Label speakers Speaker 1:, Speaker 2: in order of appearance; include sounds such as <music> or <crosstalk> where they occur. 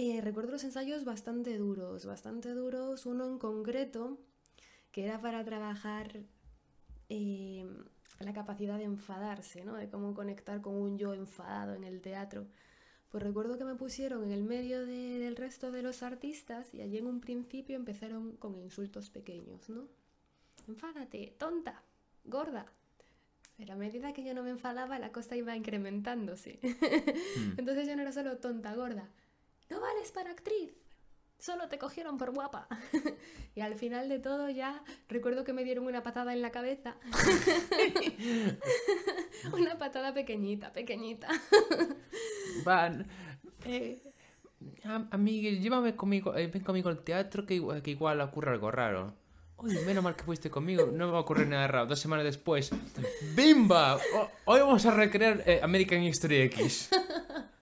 Speaker 1: eh, recuerdo los ensayos bastante duros, bastante duros. Uno en concreto que era para trabajar eh, la capacidad de enfadarse, ¿no? De cómo conectar con un yo enfadado en el teatro. Pues recuerdo que me pusieron en el medio de- del resto de los artistas y allí en un principio empezaron con insultos pequeños, ¿no? Enfádate, tonta, gorda. Pero a medida que yo no me enfadaba, la cosa iba incrementándose. <laughs> Entonces yo no era solo tonta, gorda. No vales para actriz. Solo te cogieron por guapa. <laughs> y al final de todo ya recuerdo que me dieron una patada en la cabeza. <laughs> una patada pequeñita, pequeñita. <laughs>
Speaker 2: Van. Eh, am- amigues, llévame conmigo, eh, ven conmigo al teatro que que igual ocurre algo raro. Uy, menos mal que fuiste conmigo, no me va a ocurrir nada raro. Dos semanas después, ¡Bimba! Hoy vamos a recrear eh, American History X.